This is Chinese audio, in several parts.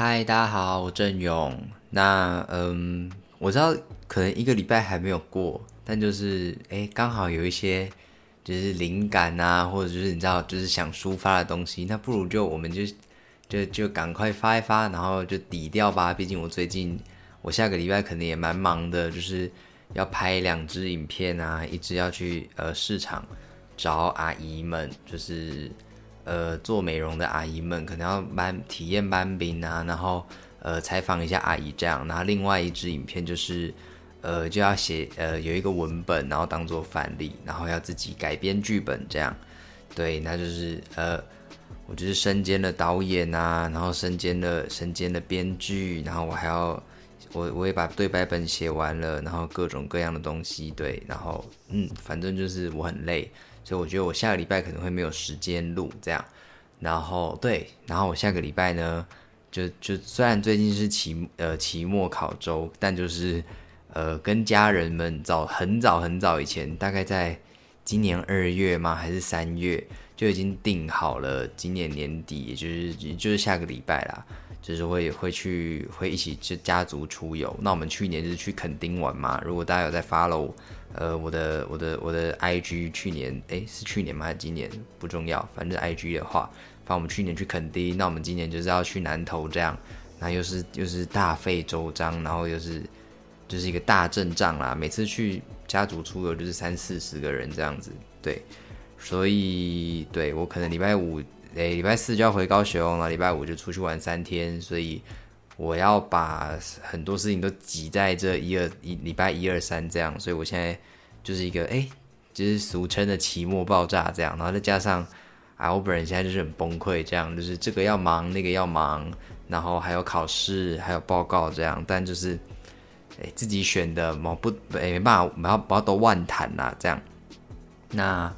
嗨，大家好，我郑勇。那嗯，我知道可能一个礼拜还没有过，但就是哎，刚好有一些就是灵感啊，或者就是你知道，就是想抒发的东西，那不如就我们就就就赶快发一发，然后就抵掉吧。毕竟我最近我下个礼拜可能也蛮忙的，就是要拍两支影片啊，一直要去呃市场找阿姨们，就是。呃，做美容的阿姨们可能要搬体验搬冰啊，然后呃采访一下阿姨这样，然后另外一支影片就是呃就要写呃有一个文本，然后当做范例，然后要自己改编剧本这样，对，那就是呃我就是身兼了导演啊，然后身兼了身兼了编剧，然后我还要我我也把对白本写完了，然后各种各样的东西，对，然后嗯反正就是我很累。所以我觉得我下个礼拜可能会没有时间录这样，然后对，然后我下个礼拜呢，就就虽然最近是期呃期末考周，但就是呃跟家人们早很早很早以前，大概在今年二月吗还是三月就已经定好了，今年年底也就是也就是下个礼拜啦，就是会会去会一起去家族出游。那我们去年就是去垦丁玩嘛，如果大家有在 follow。呃，我的我的我的 I G 去年哎是去年吗还是今年不重要，反正 I G 的话，反正我们去年去垦丁，那我们今年就是要去南投这样，那又是又是大费周章，然后又是就是一个大阵仗啦。每次去家族出游就是三四十个人这样子，对，所以对我可能礼拜五哎礼拜四就要回高雄，然后礼拜五就出去玩三天，所以。我要把很多事情都挤在这一二一礼拜一二三这样，所以我现在就是一个哎，就是俗称的期末爆炸这样，然后再加上啊，我本人现在就是很崩溃这样，就是这个要忙那个要忙，然后还有考试还有报告这样，但就是哎自己选的嘛不哎没办法，不要不要都万谈啦这样，那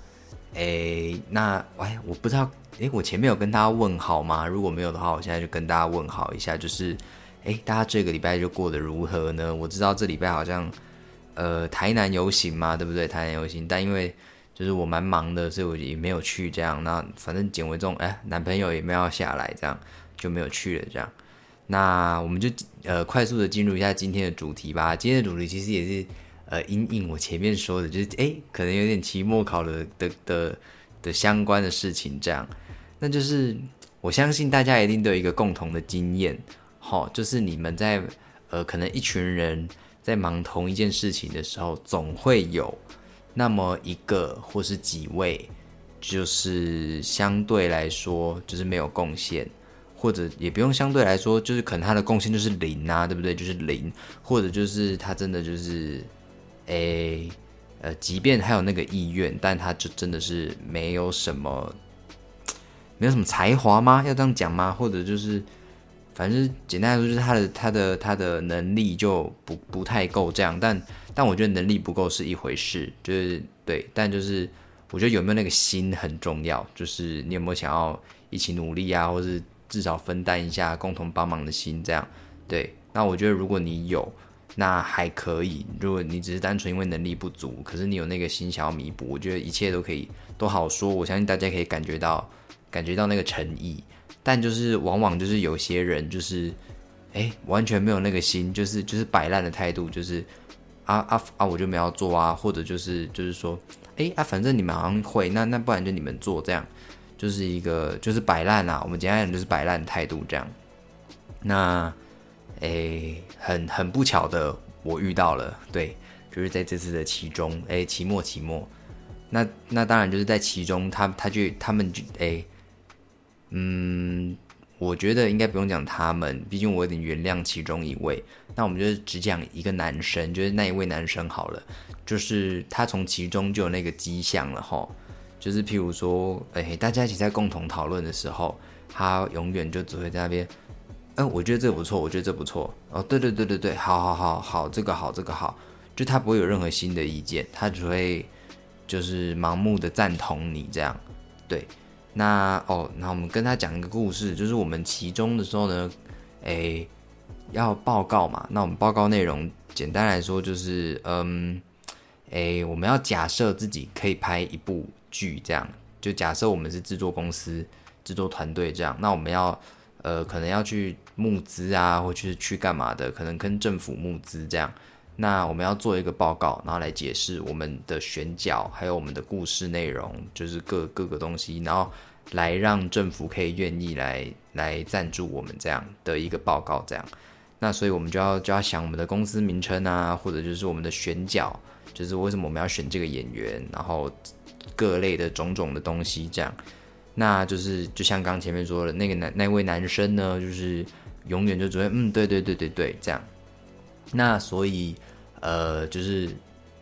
哎那哎我不知道。诶，我前面有跟大家问好吗？如果没有的话，我现在就跟大家问好一下，就是，诶，大家这个礼拜就过得如何呢？我知道这礼拜好像，呃，台南游行嘛，对不对？台南游行，但因为就是我蛮忙的，所以我也没有去。这样，那反正简为重，哎，男朋友也没有下来，这样就没有去了。这样，那我们就呃快速的进入一下今天的主题吧。今天的主题其实也是呃，因应我前面说的，就是诶，可能有点期末考的的的的相关的事情，这样。那就是我相信大家一定都有一个共同的经验，好，就是你们在呃可能一群人在忙同一件事情的时候，总会有那么一个或是几位，就是相对来说就是没有贡献，或者也不用相对来说，就是可能他的贡献就是零啊，对不对？就是零，或者就是他真的就是，诶，呃，即便他有那个意愿，但他就真的是没有什么。没有什么才华吗？要这样讲吗？或者就是，反正简单来说，就是他的他的他的能力就不不太够这样。但但我觉得能力不够是一回事，就是对。但就是我觉得有没有那个心很重要，就是你有没有想要一起努力啊，或是至少分担一下，共同帮忙的心这样。对，那我觉得如果你有，那还可以。如果你只是单纯因为能力不足，可是你有那个心想要弥补，我觉得一切都可以都好说。我相信大家可以感觉到。感觉到那个诚意，但就是往往就是有些人就是，哎，完全没有那个心，就是就是摆烂的态度，就是啊啊啊，我就没要做啊，或者就是就是说，哎啊，反正你们好像会，那那不然就你们做这样，就是一个就是摆烂啊，我们简单讲就是摆烂态度这样。那，哎，很很不巧的，我遇到了，对，就是在这次的其中，哎，期末期末，那那当然就是在其中，他他就他们就哎。嗯，我觉得应该不用讲他们，毕竟我有点原谅其中一位。那我们就只讲一个男生，就是那一位男生好了，就是他从其中就有那个迹象了哈。就是譬如说，哎，大家一起在共同讨论的时候，他永远就只会在那边，嗯，我觉得这不错，我觉得这不错。哦，对对对对对，好好好好，这个好这个好，就他不会有任何新的意见，他只会就是盲目的赞同你这样，对。那哦，那我们跟他讲一个故事，就是我们其中的时候呢，诶，要报告嘛。那我们报告内容简单来说就是，嗯，诶，我们要假设自己可以拍一部剧，这样就假设我们是制作公司、制作团队这样。那我们要呃，可能要去募资啊，或者是去干嘛的，可能跟政府募资这样。那我们要做一个报告，然后来解释我们的选角，还有我们的故事内容，就是各各个东西，然后来让政府可以愿意来来赞助我们这样的一个报告这样。那所以我们就要就要想我们的公司名称啊，或者就是我们的选角，就是为什么我们要选这个演员，然后各类的种种的东西这样。那就是就像刚前面说的，那个男那位男生呢，就是永远就只会嗯，对对对对对这样。那所以呃，就是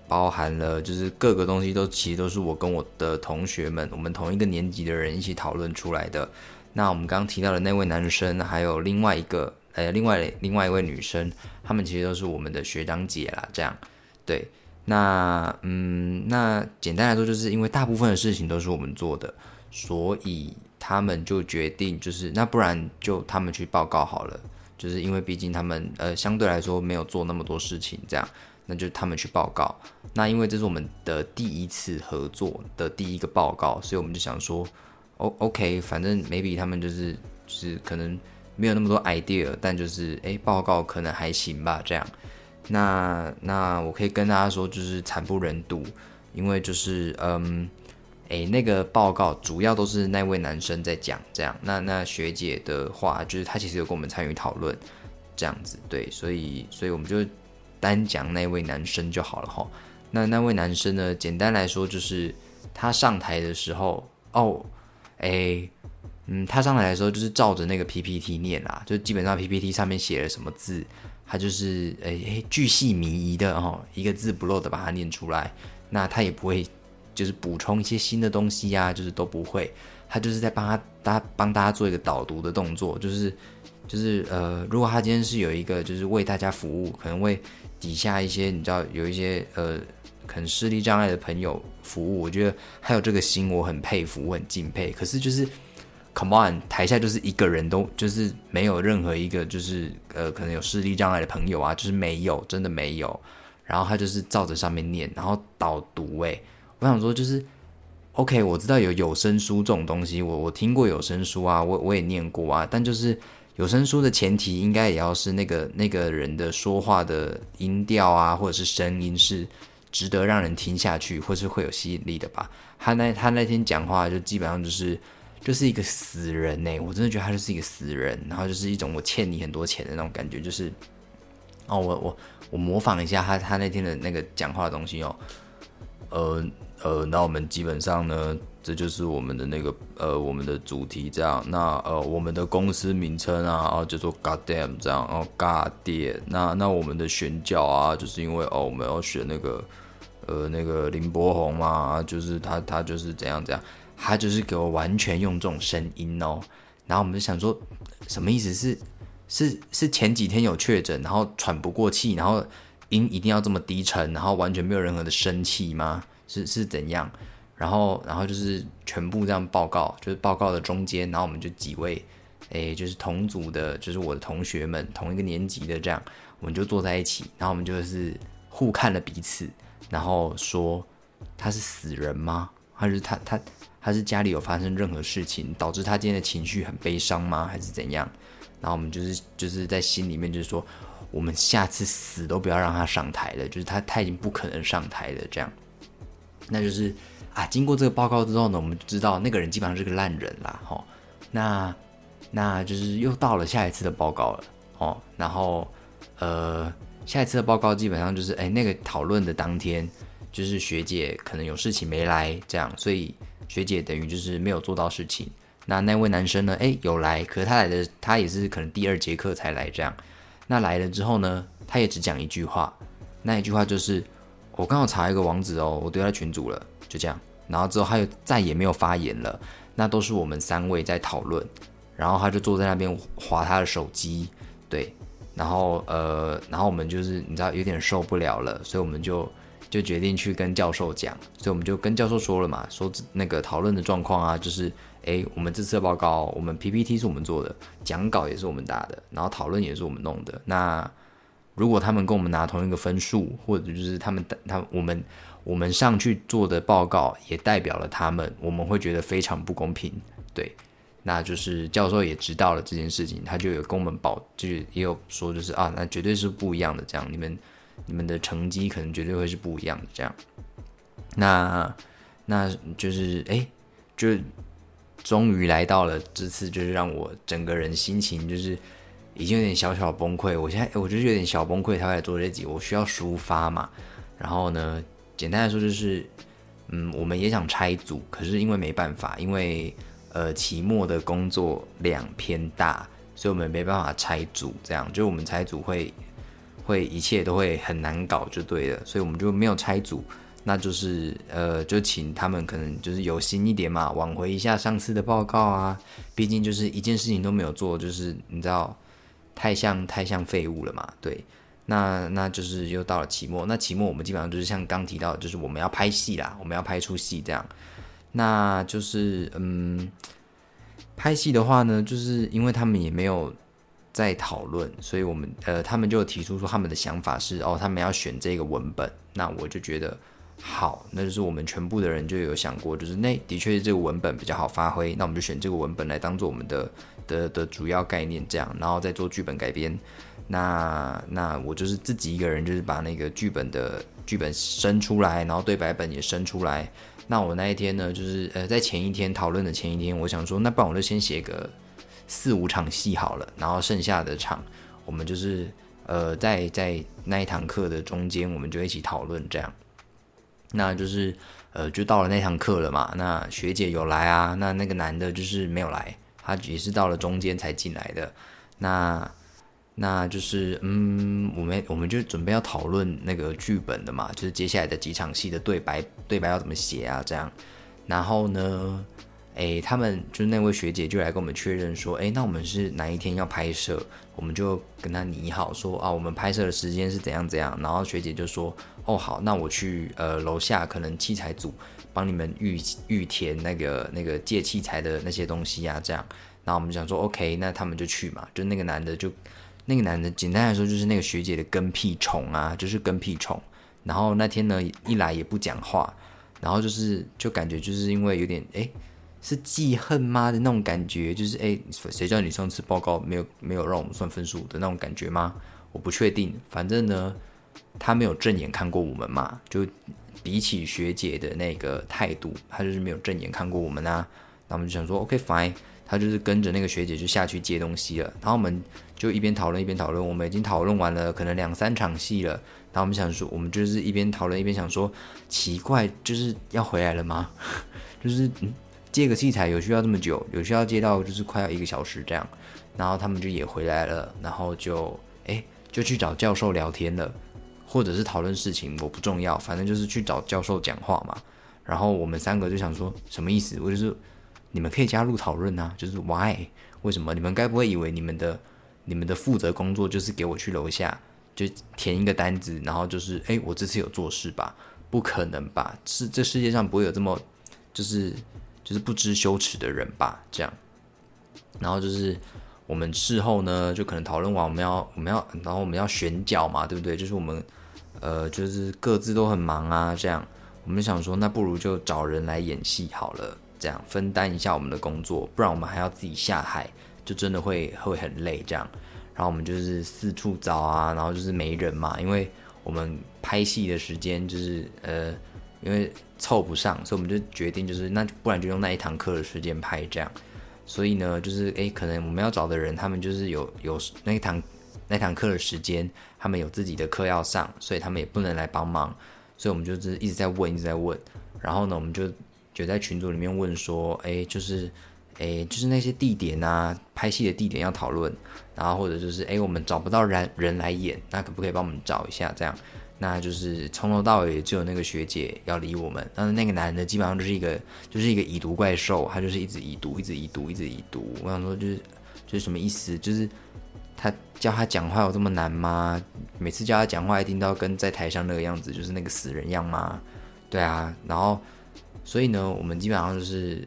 包含了就是各个东西都其实都是我跟我的同学们，我们同一个年级的人一起讨论出来的。那我们刚刚提到的那位男生，还有另外一个呃，另外另外一位女生，他们其实都是我们的学长姐啦。这样对，那嗯，那简单来说，就是因为大部分的事情都是我们做的。所以他们就决定，就是那不然就他们去报告好了，就是因为毕竟他们呃相对来说没有做那么多事情，这样，那就他们去报告。那因为这是我们的第一次合作的第一个报告，所以我们就想说，O OK，反正 maybe 他们就是就是可能没有那么多 idea，但就是诶报告可能还行吧，这样。那那我可以跟大家说，就是惨不忍睹，因为就是嗯。诶，那个报告主要都是那位男生在讲，这样。那那学姐的话，就是她其实有跟我们参与讨论，这样子。对，所以所以我们就单讲那位男生就好了哈。那那位男生呢，简单来说就是他上台的时候，哦，诶，嗯，他上台的时候就是照着那个 PPT 念啦，就基本上 PPT 上面写了什么字，他就是诶诶巨细靡遗的哦，一个字不漏的把它念出来。那他也不会。就是补充一些新的东西呀，就是都不会，他就是在帮他大帮大家做一个导读的动作，就是就是呃，如果他今天是有一个就是为大家服务，可能为底下一些你知道有一些呃可能视力障碍的朋友服务，我觉得还有这个心，我很佩服，我很敬佩。可是就是，come on，台下就是一个人都就是没有任何一个就是呃可能有视力障碍的朋友啊，就是没有，真的没有。然后他就是照着上面念，然后导读，哎。我想说，就是，OK，我知道有有声书这种东西，我我听过有声书啊，我我也念过啊，但就是有声书的前提应该也要是那个那个人的说话的音调啊，或者是声音是值得让人听下去，或是会有吸引力的吧。他那他那天讲话就基本上就是就是一个死人呢，我真的觉得他就是一个死人，然后就是一种我欠你很多钱的那种感觉，就是哦，我我我模仿一下他他那天的那个讲话的东西哦，呃。呃，那我们基本上呢，这就是我们的那个呃，我们的主题这样。那呃，我们的公司名称啊，啊叫做 Goddamn 这样，哦 Goddamn。那那我们的选角啊，就是因为哦，我们要选那个呃那个林柏宏嘛，就是他他就是怎样怎样，他就是给我完全用这种声音哦。然后我们就想说，什么意思是是是前几天有确诊，然后喘不过气，然后音一定要这么低沉，然后完全没有任何的生气吗？是是怎样，然后然后就是全部这样报告，就是报告的中间，然后我们就几位，诶，就是同组的，就是我的同学们，同一个年级的这样，我们就坐在一起，然后我们就是互看了彼此，然后说他是死人吗？还是他他他是家里有发生任何事情导致他今天的情绪很悲伤吗？还是怎样？然后我们就是就是在心里面就是说，我们下次死都不要让他上台了，就是他他已经不可能上台了这样。那就是啊，经过这个报告之后呢，我们就知道那个人基本上是个烂人啦，哦。那那就是又到了下一次的报告了，哦。然后呃，下一次的报告基本上就是，哎，那个讨论的当天，就是学姐可能有事情没来，这样，所以学姐等于就是没有做到事情。那那位男生呢，哎，有来，可是他来的他也是可能第二节课才来，这样。那来了之后呢，他也只讲一句话，那一句话就是。我刚好查一个网址哦，我丢在群组了，就这样。然后之后他又再也没有发言了，那都是我们三位在讨论。然后他就坐在那边划他的手机，对。然后呃，然后我们就是你知道有点受不了了，所以我们就就决定去跟教授讲。所以我们就跟教授说了嘛，说那个讨论的状况啊，就是诶，我们这次的报告，我们 PPT 是我们做的，讲稿也是我们打的，然后讨论也是我们弄的。那如果他们跟我们拿同一个分数，或者就是他们他我们我们上去做的报告也代表了他们，我们会觉得非常不公平。对，那就是教授也知道了这件事情，他就有跟我们保，就是也有说，就是啊，那绝对是不一样的，这样你们你们的成绩可能绝对会是不一样的，这样。那那就是哎，就终于来到了这次，就是让我整个人心情就是已经有点小小崩溃。我现在我就是有点小崩溃，才会来做这集，我需要抒发嘛。然后呢，简单来说就是，嗯，我们也想拆组，可是因为没办法，因为呃期末的工作量偏大，所以我们没办法拆组。这样，就我们拆组会会一切都会很难搞，就对了。所以我们就没有拆组。那就是呃，就请他们可能就是有心一点嘛，挽回一下上次的报告啊。毕竟就是一件事情都没有做，就是你知道，太像太像废物了嘛。对，那那就是又到了期末，那期末我们基本上就是像刚提到，就是我们要拍戏啦，我们要拍出戏这样。那就是嗯，拍戏的话呢，就是因为他们也没有在讨论，所以我们呃，他们就提出说他们的想法是哦，他们要选这个文本。那我就觉得。好，那就是我们全部的人就有想过，就是那的确是这个文本比较好发挥，那我们就选这个文本来当做我们的的的主要概念，这样，然后再做剧本改编。那那我就是自己一个人，就是把那个剧本的剧本生出来，然后对白本也生出来。那我那一天呢，就是呃在前一天讨论的前一天，我想说，那不然我就先写个四五场戏好了，然后剩下的场我们就是呃在在那一堂课的中间，我们就一起讨论这样。那就是，呃，就到了那堂课了嘛。那学姐有来啊，那那个男的就是没有来，他也是到了中间才进来的。那，那就是，嗯，我们我们就准备要讨论那个剧本的嘛，就是接下来的几场戏的对白，对白要怎么写啊？这样，然后呢？哎，他们就是那位学姐就来跟我们确认说，哎，那我们是哪一天要拍摄？我们就跟他拟好说啊，我们拍摄的时间是怎样怎样。然后学姐就说，哦，好，那我去呃楼下可能器材组帮你们预预填那个那个借器材的那些东西啊，这样。那我们想说，OK，那他们就去嘛。就那个男的就那个男的，简单来说就是那个学姐的跟屁虫啊，就是跟屁虫。然后那天呢，一来也不讲话，然后就是就感觉就是因为有点哎。是记恨吗的那种感觉？就是哎，谁叫你上次报告没有没有让我们算分数的那种感觉吗？我不确定，反正呢，他没有正眼看过我们嘛。就比起学姐的那个态度，他就是没有正眼看过我们啊。那我们就想说，OK fine，他就是跟着那个学姐就下去接东西了。然后我们就一边讨论一边讨论，我们已经讨论完了可能两三场戏了。然后我们想说，我们就是一边讨论一边想说，奇怪，就是要回来了吗？就是嗯。借个器材有需要这么久，有需要接到就是快要一个小时这样，然后他们就也回来了，然后就哎就去找教授聊天了，或者是讨论事情，我不重要，反正就是去找教授讲话嘛。然后我们三个就想说什么意思？我就是你们可以加入讨论啊，就是 why 为什么？你们该不会以为你们的你们的负责工作就是给我去楼下就填一个单子，然后就是哎我这次有做事吧？不可能吧？是这世界上不会有这么就是。就是不知羞耻的人吧，这样。然后就是我们事后呢，就可能讨论完，我们要我们要，然后我们要选角嘛，对不对？就是我们呃，就是各自都很忙啊，这样。我们想说，那不如就找人来演戏好了，这样分担一下我们的工作，不然我们还要自己下海，就真的会会很累这样。然后我们就是四处找啊，然后就是没人嘛，因为我们拍戏的时间就是呃。因为凑不上，所以我们就决定，就是那不然就用那一堂课的时间拍这样。所以呢，就是诶，可能我们要找的人，他们就是有有那一堂那堂课的时间，他们有自己的课要上，所以他们也不能来帮忙。所以我们就是一直在问，一直在问。然后呢，我们就就在群组里面问说，诶，就是诶，就是那些地点啊，拍戏的地点要讨论。然后或者就是诶，我们找不到人人来演，那可不可以帮我们找一下这样？那就是从头到尾只有那个学姐要理我们，但是那个男的基本上就是一个就是一个已读怪兽，他就是一直已读，一直已读，一直已读。我想说就是就是什么意思？就是他教他讲话有这么难吗？每次教他讲话一定都要跟在台上那个样子，就是那个死人样吗？对啊，然后所以呢，我们基本上就是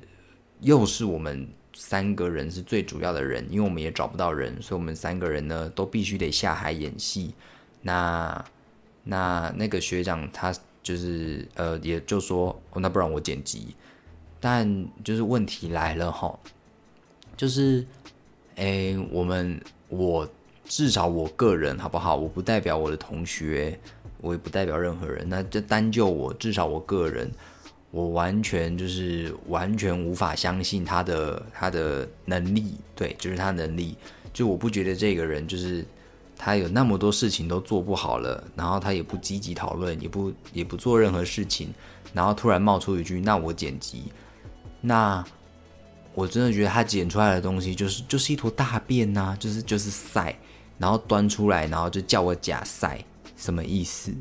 又是我们三个人是最主要的人，因为我们也找不到人，所以我们三个人呢都必须得下海演戏。那那那个学长他就是呃，也就说，那不然我剪辑。但就是问题来了哈，就是，哎，我们我至少我个人好不好？我不代表我的同学，我也不代表任何人。那就单就我，至少我个人，我完全就是完全无法相信他的他的能力。对，就是他能力，就我不觉得这个人就是他有那么多事情都做不好了，然后他也不积极讨论，也不也不做任何事情，然后突然冒出一句：“那我剪辑。”那我真的觉得他剪出来的东西就是就是一坨大便呐，就是就是晒，然后端出来，然后就叫我假晒，什么意思？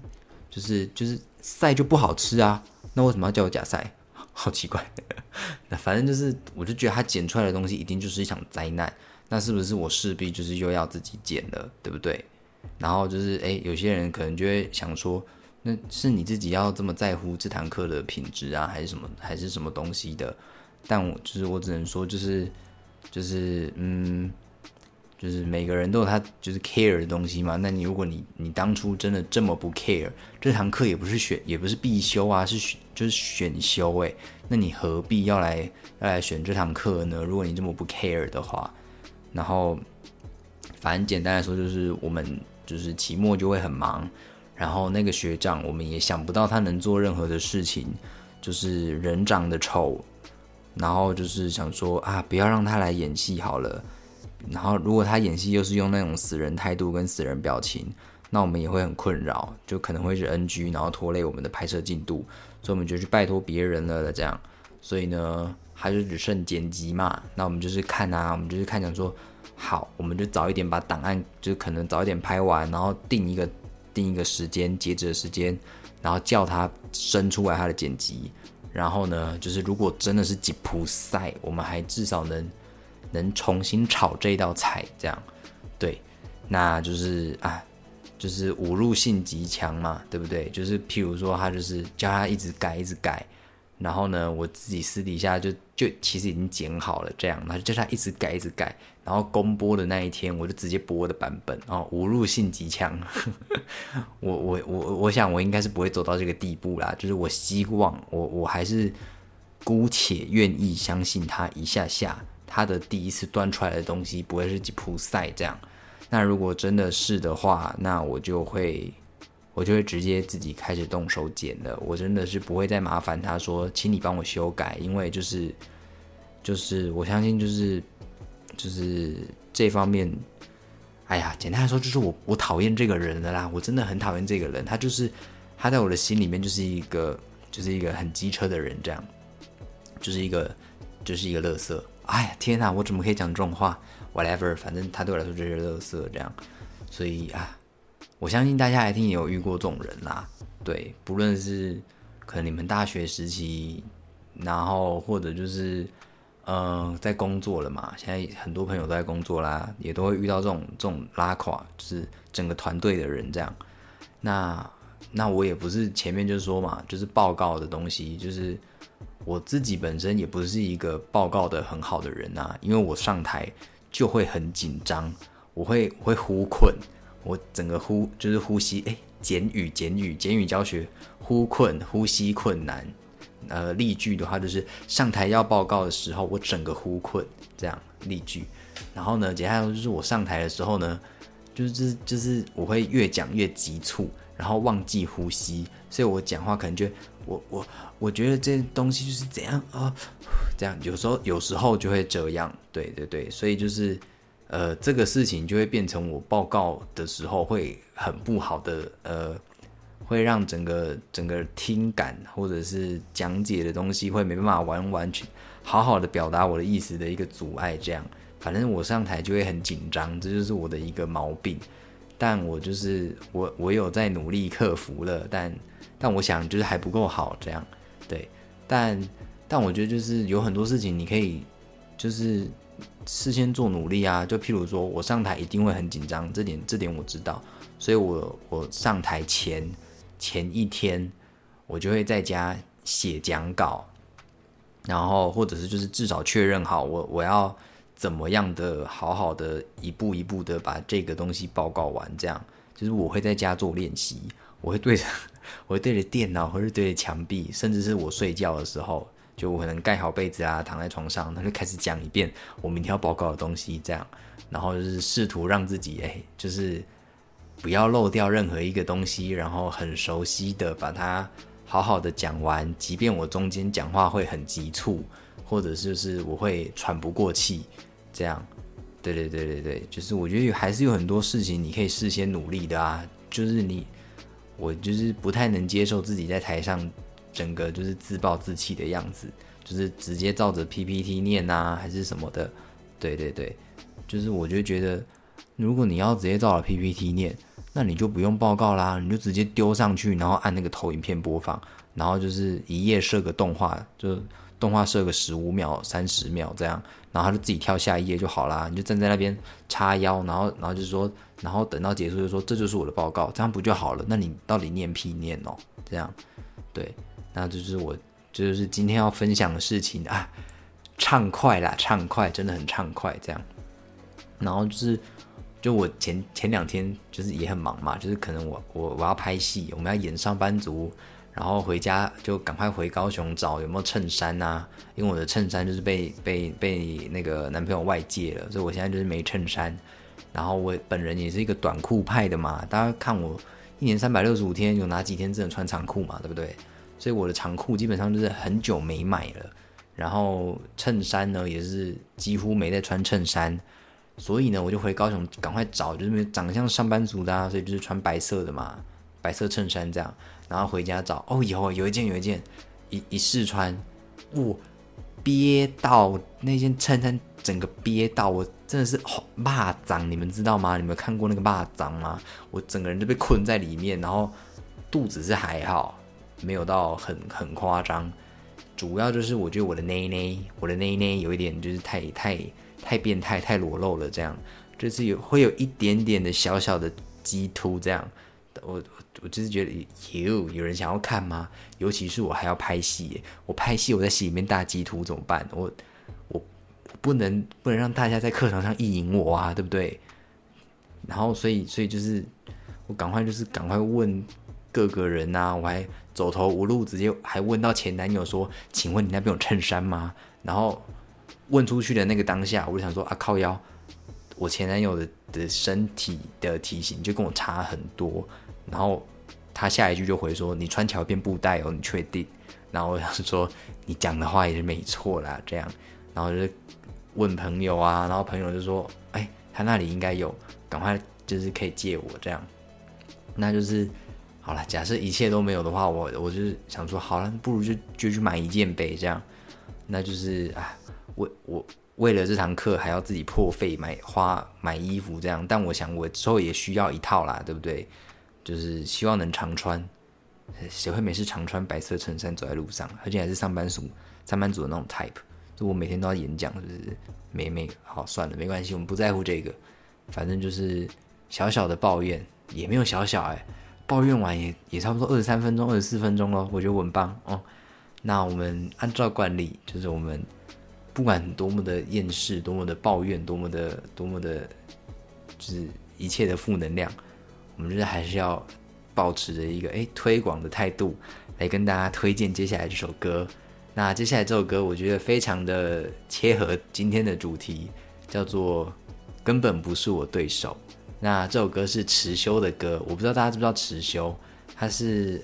就是就是晒就不好吃啊？那为什么要叫我假晒？好奇怪。那反正就是，我就觉得他剪出来的东西一定就是一场灾难。那是不是我势必就是又要自己剪了，对不对？然后就是，哎，有些人可能就会想说，那是你自己要这么在乎这堂课的品质啊，还是什么，还是什么东西的？但我就是我只能说，就是就是嗯，就是每个人都有他就是 care 的东西嘛。那你如果你你当初真的这么不 care，这堂课也不是选也不是必修啊，是选就是选修诶。那你何必要来要来选这堂课呢？如果你这么不 care 的话，然后反正简单来说，就是我们就是期末就会很忙，然后那个学长我们也想不到他能做任何的事情，就是人长得丑。然后就是想说啊，不要让他来演戏好了。然后如果他演戏又是用那种死人态度跟死人表情，那我们也会很困扰，就可能会是 NG，然后拖累我们的拍摄进度。所以我们就去拜托别人了的这样。所以呢，还是只剩剪辑嘛。那我们就是看啊，我们就是看讲说，好，我们就早一点把档案，就可能早一点拍完，然后定一个定一个时间截止的时间，然后叫他生出来他的剪辑。然后呢，就是如果真的是吉普赛，我们还至少能能重新炒这道菜，这样，对，那就是啊，就是侮辱性极强嘛，对不对？就是譬如说，他就是叫他一直改，一直改。然后呢，我自己私底下就就其实已经剪好了，这样，那就他一直改，一直改。然后公播的那一天，我就直接播的版本，哦，侮辱性极强。我我我我想我应该是不会走到这个地步啦，就是我希望我我还是姑且愿意相信他一下下，他的第一次端出来的东西不会是吉普赛这样。那如果真的是的话，那我就会。我就会直接自己开始动手剪了，我真的是不会再麻烦他说，请你帮我修改，因为就是，就是我相信就是就是这方面，哎呀，简单来说就是我我讨厌这个人的啦，我真的很讨厌这个人，他就是他在我的心里面就是一个就是一个很机车的人，这样，就是一个就是一个乐色，哎呀天哪，我怎么可以讲这种话？Whatever，反正他对我来说就是乐色这样，所以啊。我相信大家一定也有遇过这种人啦，对，不论是可能你们大学时期，然后或者就是，呃，在工作了嘛，现在很多朋友都在工作啦，也都会遇到这种这种拉垮，就是整个团队的人这样。那那我也不是前面就说嘛，就是报告的东西，就是我自己本身也不是一个报告的很好的人呐，因为我上台就会很紧张，我会会呼困。我整个呼就是呼吸，哎，简语简语简语教学，呼困呼吸困难，呃，例句的话就是上台要报告的时候，我整个呼困这样例句，然后呢，接下来就是我上台的时候呢，就是就是我会越讲越急促，然后忘记呼吸，所以我讲话可能就我我我觉得这东西就是怎样啊，这样有时候有时候就会这样，对对对，所以就是。呃，这个事情就会变成我报告的时候会很不好的，呃，会让整个整个听感或者是讲解的东西会没办法完完全好好的表达我的意思的一个阻碍。这样，反正我上台就会很紧张，这就是我的一个毛病。但我就是我我有在努力克服了，但但我想就是还不够好，这样对。但但我觉得就是有很多事情你可以就是。事先做努力啊，就譬如说我上台一定会很紧张，这点这点我知道，所以我我上台前前一天我就会在家写讲稿，然后或者是就是至少确认好我我要怎么样的好好的一步一步的把这个东西报告完，这样就是我会在家做练习，我会对着 我会对着电脑或是对着墙壁，甚至是我睡觉的时候。就我可能盖好被子啊，躺在床上，他就开始讲一遍我明天要报告的东西，这样，然后就是试图让自己哎，就是不要漏掉任何一个东西，然后很熟悉的把它好好的讲完，即便我中间讲话会很急促，或者就是我会喘不过气，这样，对对对对对，就是我觉得还是有很多事情你可以事先努力的啊，就是你。我就是不太能接受自己在台上整个就是自暴自弃的样子，就是直接照着 PPT 念啊，还是什么的。对对对，就是我就觉得，如果你要直接照着 PPT 念，那你就不用报告啦，你就直接丢上去，然后按那个投影片播放，然后就是一页设个动画，就动画设个十五秒、三十秒这样，然后他就自己跳下一页就好啦。你就站在那边叉腰，然后然后就是说。然后等到结束就说这就是我的报告，这样不就好了？那你到底念屁念哦？这样，对，那就是我这就是今天要分享的事情啊，畅快啦，畅快，真的很畅快。这样，然后就是，就我前前两天就是也很忙嘛，就是可能我我我要拍戏，我们要演上班族，然后回家就赶快回高雄找有没有衬衫呐，因为我的衬衫就是被被被那个男朋友外借了，所以我现在就是没衬衫。然后我本人也是一个短裤派的嘛，大家看我一年三百六十五天有哪几天真的穿长裤嘛，对不对？所以我的长裤基本上就是很久没买了。然后衬衫呢也是几乎没在穿衬衫，所以呢我就回高雄赶快找，就是长得像上班族的，啊，所以就是穿白色的嘛，白色衬衫这样。然后回家找，哦有有一件有一件，一一试穿，我憋到那件衬衫。整个憋到我真的是好蚂脏，你们知道吗？你们看过那个蚂脏吗？我整个人都被困在里面，然后肚子是还好，没有到很很夸张。主要就是我觉得我的内内，我的内内有一点就是太太太变态、太裸露了，这样就是有会有一点点的小小的鸡突，这样我我就是觉得有有人想要看吗？尤其是我还要拍戏，我拍戏我在戏里面大鸡突怎么办？我我。不能不能让大家在课堂上意淫我啊，对不对？然后所以所以就是我赶快就是赶快问各个人啊，我还走投无路，直接还问到前男友说：“请问你那边有衬衫吗？”然后问出去的那个当下，我就想说啊，靠腰，我前男友的的身体的体型就跟我差很多。然后他下一句就回说：“你穿条边布袋哦，你确定？”然后我想说你讲的话也是没错啦，这样，然后就是。问朋友啊，然后朋友就说：“哎，他那里应该有，赶快就是可以借我这样。”那就是好了。假设一切都没有的话，我我就是想说，好了，不如就就去买一件呗，这样。那就是啊，为我为了这堂课还要自己破费买花买衣服这样。但我想我之后也需要一套啦，对不对？就是希望能常穿。谁会没事常穿白色衬衫走在路上？而且还是上班族上班族的那种 type 就。我每天都要演讲，就是没没好算了，没关系，我们不在乎这个，反正就是小小的抱怨，也没有小小哎，抱怨完也也差不多二十三分钟、二十四分钟了，我觉得很棒哦。那我们按照惯例，就是我们不管多么的厌世、多么的抱怨、多么的多么的，就是一切的负能量，我们就是还是要保持着一个哎推广的态度，来跟大家推荐接下来这首歌。那接下来这首歌，我觉得非常的切合今天的主题，叫做《根本不是我对手》。那这首歌是池修的歌，我不知道大家知不知道池修，他是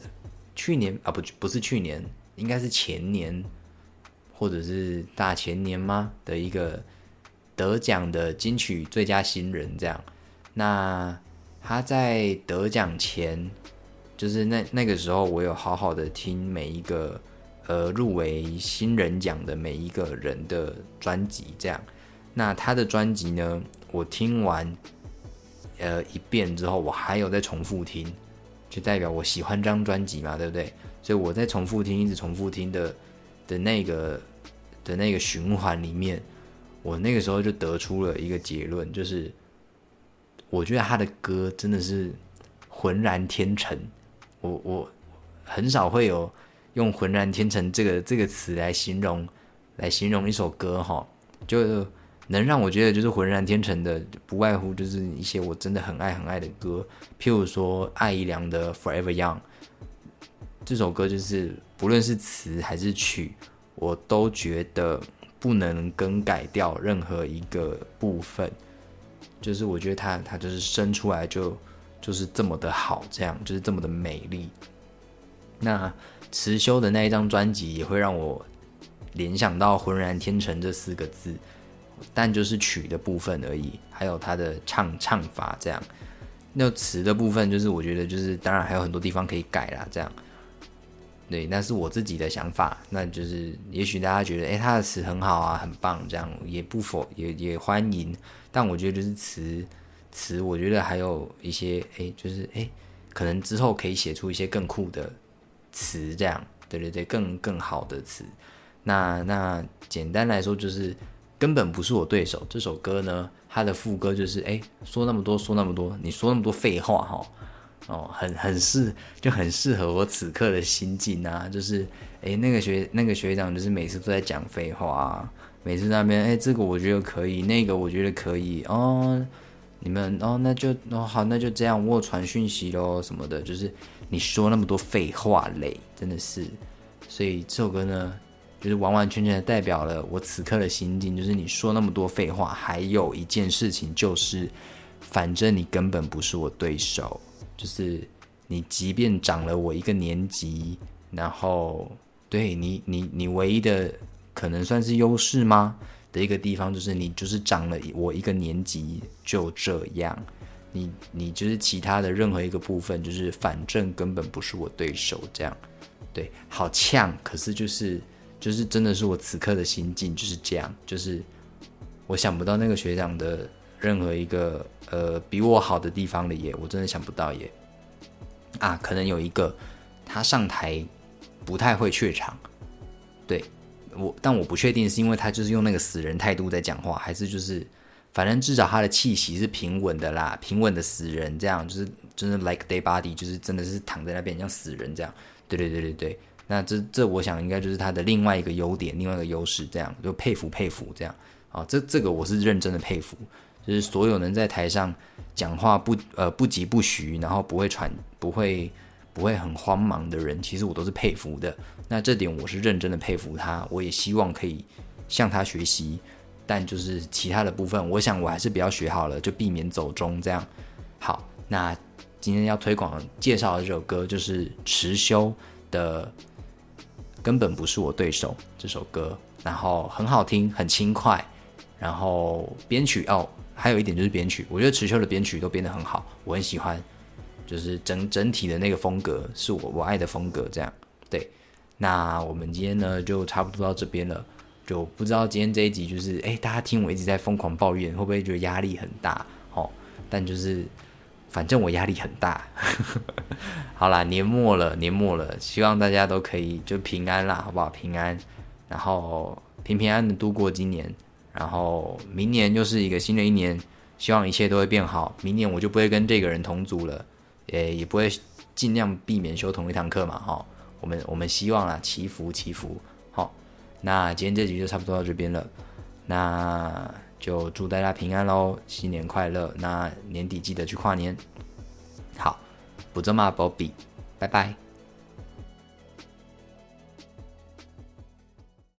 去年啊不不是去年，应该是前年或者是大前年吗的一个得奖的金曲最佳新人这样。那他在得奖前，就是那那个时候，我有好好的听每一个。呃，入围新人奖的每一个人的专辑，这样，那他的专辑呢，我听完呃一遍之后，我还有在重复听，就代表我喜欢这张专辑嘛，对不对？所以我在重复听，一直重复听的的那个的那个循环里面，我那个时候就得出了一个结论，就是我觉得他的歌真的是浑然天成，我我很少会有。用“浑然天成”这个这个词来形容，来形容一首歌哈，就能让我觉得就是浑然天成的，不外乎就是一些我真的很爱很爱的歌，譬如说艾怡良的《Forever Young》这首歌，就是不论是词还是曲，我都觉得不能更改掉任何一个部分，就是我觉得它它就是生出来就就是这么的好，这样就是这么的美丽。那辞修的那一张专辑也会让我联想到浑然天成这四个字，但就是曲的部分而已，还有他的唱唱法这样。那词的部分就是我觉得就是当然还有很多地方可以改啦，这样。对，那是我自己的想法，那就是也许大家觉得，哎，他的词很好啊，很棒，这样也不否也也欢迎。但我觉得就是词词，我觉得还有一些，哎，就是哎，可能之后可以写出一些更酷的词，这样，对对对，更更好的词。那那简单来说就是根本不是我对手。这首歌呢，它的副歌就是，哎，说那么多，说那么多，你说那么多废话，哈。哦，很很适，就很适合我此刻的心境啊！就是，哎，那个学那个学长，就是每次都在讲废话，每次那边，哎，这个我觉得可以，那个我觉得可以哦。你们哦，那就哦好，那就这样，我传讯息喽什么的。就是你说那么多废话嘞，真的是。所以这首歌呢，就是完完全全的代表了我此刻的心境。就是你说那么多废话，还有一件事情就是，反正你根本不是我对手。就是你，即便长了我一个年级，然后对你，你，你唯一的可能算是优势吗？的一个地方就是你就是长了我一个年级，就这样。你，你就是其他的任何一个部分，就是反正根本不是我对手，这样。对，好呛，可是就是就是真的是我此刻的心境就是这样，就是我想不到那个学长的。任何一个呃比我好的地方了耶，我真的想不到耶。啊，可能有一个他上台不太会怯场，对我，但我不确定是因为他就是用那个死人态度在讲话，还是就是反正至少他的气息是平稳的啦，平稳的死人这样，就是真的 like dead body，就是真的是躺在那边像死人这样。对对对对对，那这这我想应该就是他的另外一个优点，另外一个优势，这样就佩服佩服这样啊，这这个我是认真的佩服。就是所有能在台上讲话不呃不急不徐，然后不会喘不会不会很慌忙的人，其实我都是佩服的。那这点我是认真的佩服他，我也希望可以向他学习。但就是其他的部分，我想我还是比较学好了，就避免走中这样。好，那今天要推广介绍的这首歌就是池修的，根本不是我对手这首歌，然后很好听，很轻快，然后编曲哦。还有一点就是编曲，我觉得池秋的编曲都编得很好，我很喜欢，就是整整体的那个风格是我我爱的风格。这样，对，那我们今天呢就差不多到这边了，就不知道今天这一集就是，哎，大家听我一直在疯狂抱怨，会不会觉得压力很大？哦，但就是反正我压力很大。好啦，年末了，年末了，希望大家都可以就平安啦，好不好？平安，然后平平安安的度过今年。然后明年又是一个新的一年，希望一切都会变好。明年我就不会跟这个人同组了，也也不会尽量避免修同一堂课嘛。哈，我们我们希望啦，祈福祈福。好，那今天这集就差不多到这边了，那就祝大家平安喽，新年快乐。那年底记得去跨年。好，不这么 Bobby，拜拜。